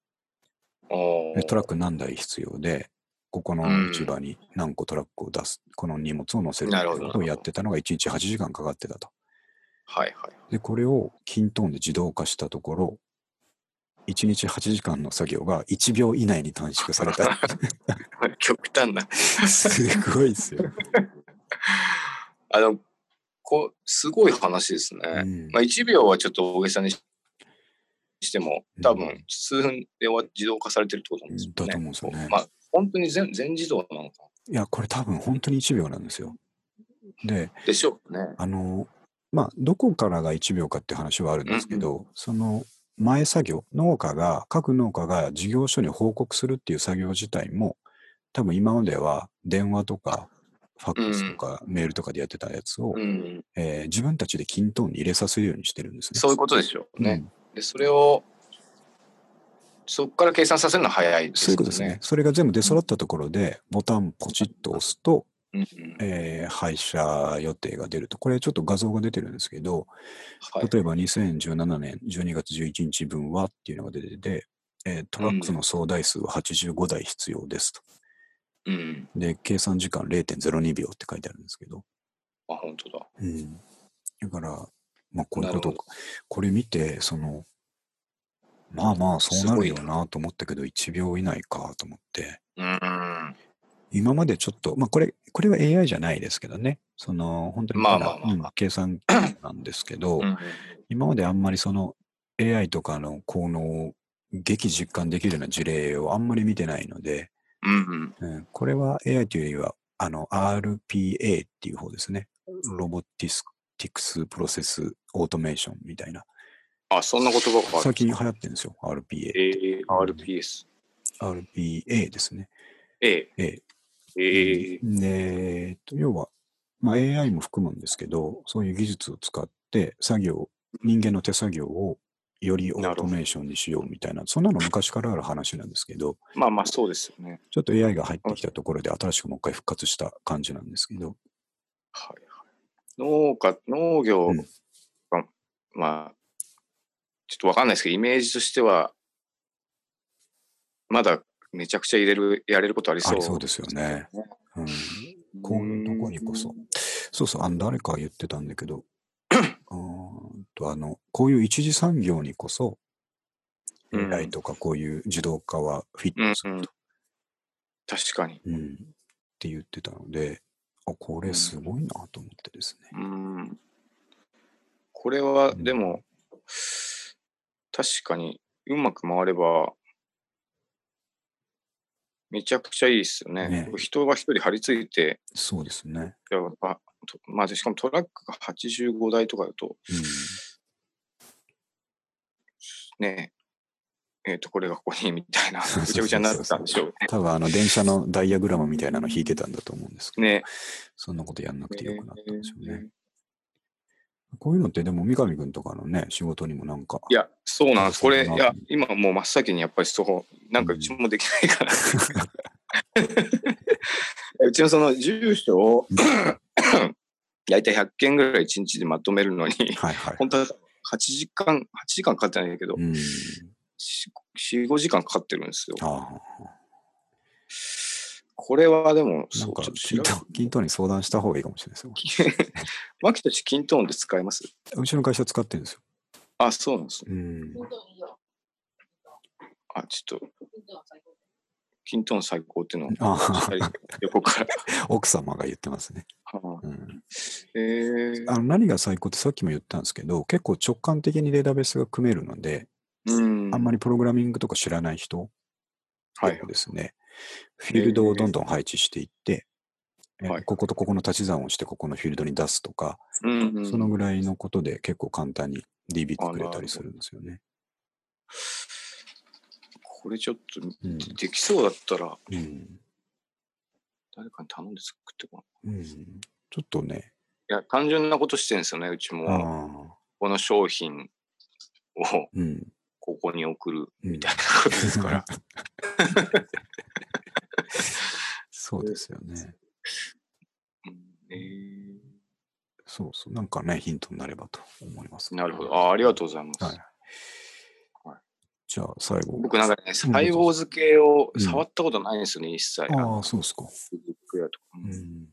トラック。ク何台必要で、ここのうん市場に何個トラックを出す、この荷物を乗せるっていうことをやってたのが1日8時間かかってたと。はいはい。で、これをキントーンで自動化したところ、1日8時間の作業が1秒以内に短縮された。極端な。すごいですよ。あの、こう、すごい話ですね。うんまあ、1秒はちょっと大げさにししても、多うん分、数分で終わ自動化されてるってことなんですよね。だと思うんですよねまあ、本当に全全自動なのかいや、これ多分本当に1秒なんですよ。で、でしょうね。あの、まあ、どこからが1秒かって話はあるんですけど、その前作業、農家が、各農家が事業所に報告するっていう作業自体も、多分今までは電話とか、ファックスとかメールとかでやってたやつを、うん。えー自分たちでキントーンに入れさせるようにしてるんですね。そういうことでしょうね。うんで、それを、そこから計算させるのは早いですそういうことですね。。それが全部出揃ったところで、ボタンポチッと押すと、えー配車予定が出ると。これちょっと画像が出てるんですけど、はい例えば2017年12月11日分はっていうのが出てて、えートラックの総台数は85台必要ですと。うん。で、計算時間0.02秒って書いてあるんですけど、あ、本当だ。うん。だから、まあ、こういうことこれ見て、その、まあまあ、そうなるよなと思ったけど、1秒以内かと思って、うん。今までちょっと、まあ、これ、これは AI じゃないですけどね、その、本当にまあまあまあ計算機なんですけど、うん。今まであんまりその AI とかの効能を激実感できるような事例をあんまり見てないので、うん。うん、これは AI というよりは、あの RPA っていう方ですね。robotics process automation みたいな。あ、そんな言葉が。最近流行ってるんですよ、RPA。えー、RPS。RPA ですね。A。A。えー、と要は、まあ、AI も含むんですけど、そういう技術を使って作業、人間の手作業をよりオートメーションにしようみたいな、そんなの昔からある話なんですけど、まあまあそうですよね。ちょっと AI が入ってきたところで新しくもう一回復活した感じなんですけど、はいはい。農家、農業うん。が、まあ、ちょっとわかんないですけど、イメージとしては、まだめちゃくちゃ入れる、やれることありそう。ありそうですよね。うん、こういうとこにこそ。そうそう、あの誰かが言ってたんだけど、うーんとあのこういう一次産業にこそ、うん AI とかこういう自動化はフィットすると、確かに。うんって言ってたので、あこれすごいなと思ってですね。うん。これは、うんでも、確かにうまく回れば、めちゃくちゃいいですよね。ね人が一人張り付いて、そうですね。やっぱとまあ、しかもトラックが85台とかだと、ね、えっ、と、これがここにみたいな、ぐちゃぐちゃになってたんでしょうね。多分あの電車のダイヤグラムみたいなの引いてたんだと思うんですけど、ね。そんなことやんなくてよくなったんですよね。えーこういうのってでも三上君とかのね、仕事にもなんか。いや、そうなんです。これ、いや、今もう真っ先にやっぱりそう、なんかうちもできないから。うちのその住所を、大体100件ぐらい1日でまとめるのに、はいはい。本当は8時間、8時間かかってないけど、うん。4、5時間かかってるんですよ。あこれはでも、そう、んか均調等均等に相談した方がいいかもしれないですよ。べマキたちキントーンで使えます？うちの会社使ってるんですよ。あ、そうなんですね。うん。あ、ちょっと、キントーン最高っていうのを、ああ、横から。奥様が言ってますね。はあうん、えーあの何が最高ってさっきも言ったんですけど、結構直感的にデータベースが組めるので、うん。あんまりプログラミングとか知らない人はいですね、フィールドをどんどん配置していって、えはい。こことここの足し算をしてここのフィールドに出すとか、うんうんそのぐらいのことで結構簡単に DB 作れたりするんですよね。これちょっとうん。できそうだったらうん。誰かに頼んで作ってこう。ん、ちょっとね、いや、単純なことしてるんですよね、うちも。この商品をうん、ここに送るうんみたいなことですから。そうですよね。うんえそうそう。なんかね、ヒントになればと思います。ーなるほど。あありがとうございます。はいはいじゃあ、最後。僕なんかね、細胞漬けを触ったことないんですよね、一切。ああ、そうですか。う。ん。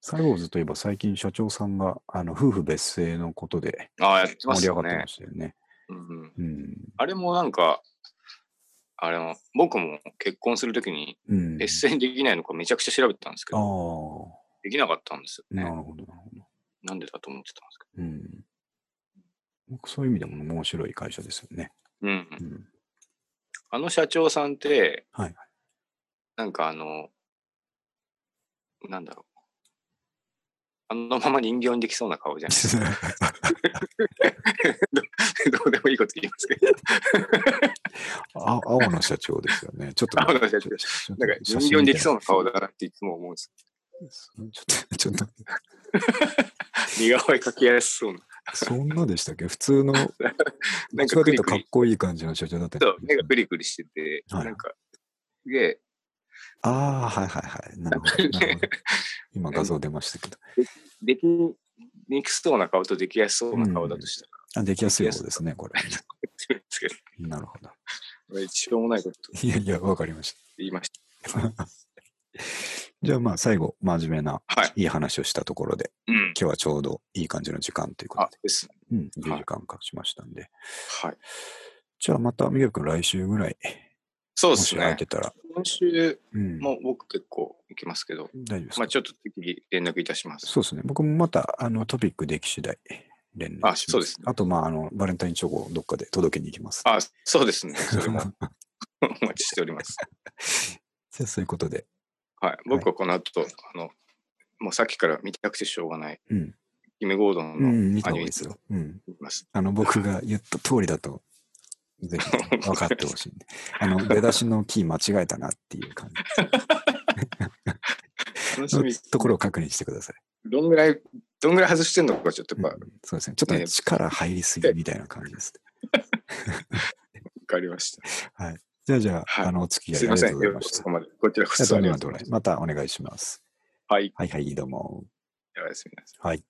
サイボーズといえば最近社長さんがあの夫婦別姓のことでああ、やってますよね盛り上がってま。したよね。うんうん。あれもなんか、あれも、僕も結婚するときに、うん。別姓にできないのかめちゃくちゃ調べてたんですけど、できなかったんですよなね。るほど、なるほど。なんでだと思ってたんですけうん。僕そういう意味でも面白い会社ですよね。ど。うんう。ん。あの社長さんって、はい。なんかあの、なんだろう。あのまま人形にできそうな顔じゃないですか。どうでもいいこと言いますけど。あ青の社長ですよね。ちょっと、青の社長ちょっとなんか人形にできそうな顔だなっていつも思うんです。ちょっと、ちょっと、似顔絵描きやすそうな。そんなでしたっけ？普通の、なんかというとかっこいい感じの社長だったそう目がクリクリしてて、はいなんか、すげえ、ああ、はいはいはい。なるほど。今画像出ましたけど。できにくそうな顔とできやすそうな顔だとしたら、あ、できやすい方ですね、これ。なるほど。しょうもないこといやいや、わかりまし言いました。じゃあまあ最後、真面目なはい。いい話をしたところで、うん。今日はちょうどいい感じの時間ということで、、あですね。うん、10時間経ちましたんで。はい。じゃあまた、ミゲル君来週ぐらい、そうですね。空いてたら、今週うん、も僕結構行きますけど、大丈夫ですか、まあちょっと次連絡いたします。そうですね。僕もまた、あの、トピックでき次第、連絡します。あそうですねあと、まあ、あの、バレンタインチョコをどっかで届けに行きます。あ、そうですね。それも お待ちしております。じゃあ、そういうことで、はい。僕はこの後、あの、もうさっきから見たくてしょうがない、うん。キム・ゴードンのうん、見た方がいいですよ。うん。見ます。あの、僕が言った通りだと、ぜひ 分かってほしいんで。あの、出だしのキー間違えたなっていう感じの楽しみ。ところを確認してください。どんぐらい、どんぐらい外してんのかちょっとうんやっぱそうですね。ちょっとね、ね力入りすぎみたいな感じです。分かりました。はい。じゃあ、じゃあ、はいあの、お付き合いあ。りがとうございました。そこまで。こちらこそ。またお願いします。はい。はいはい、どうも。おやすみなさい。はい。